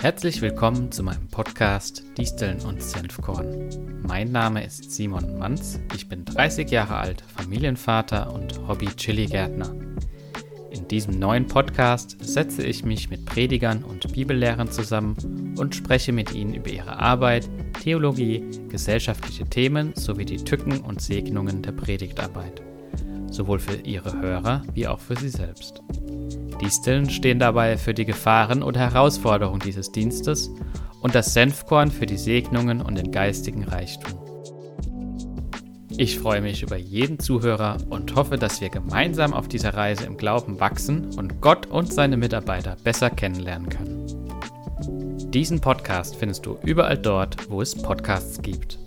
Herzlich willkommen zu meinem Podcast Disteln und Senfkorn. Mein Name ist Simon Manz, ich bin 30 Jahre alt, Familienvater und Hobby-Chili-Gärtner. In diesem neuen Podcast setze ich mich mit Predigern und Bibellehrern zusammen und spreche mit ihnen über ihre Arbeit, Theologie, gesellschaftliche Themen sowie die Tücken und Segnungen der Predigtarbeit, sowohl für ihre Hörer wie auch für sie selbst. Disteln stehen dabei für die Gefahren und Herausforderungen dieses Dienstes und das Senfkorn für die Segnungen und den geistigen Reichtum. Ich freue mich über jeden Zuhörer und hoffe, dass wir gemeinsam auf dieser Reise im Glauben wachsen und Gott und seine Mitarbeiter besser kennenlernen können. Diesen Podcast findest du überall dort, wo es Podcasts gibt.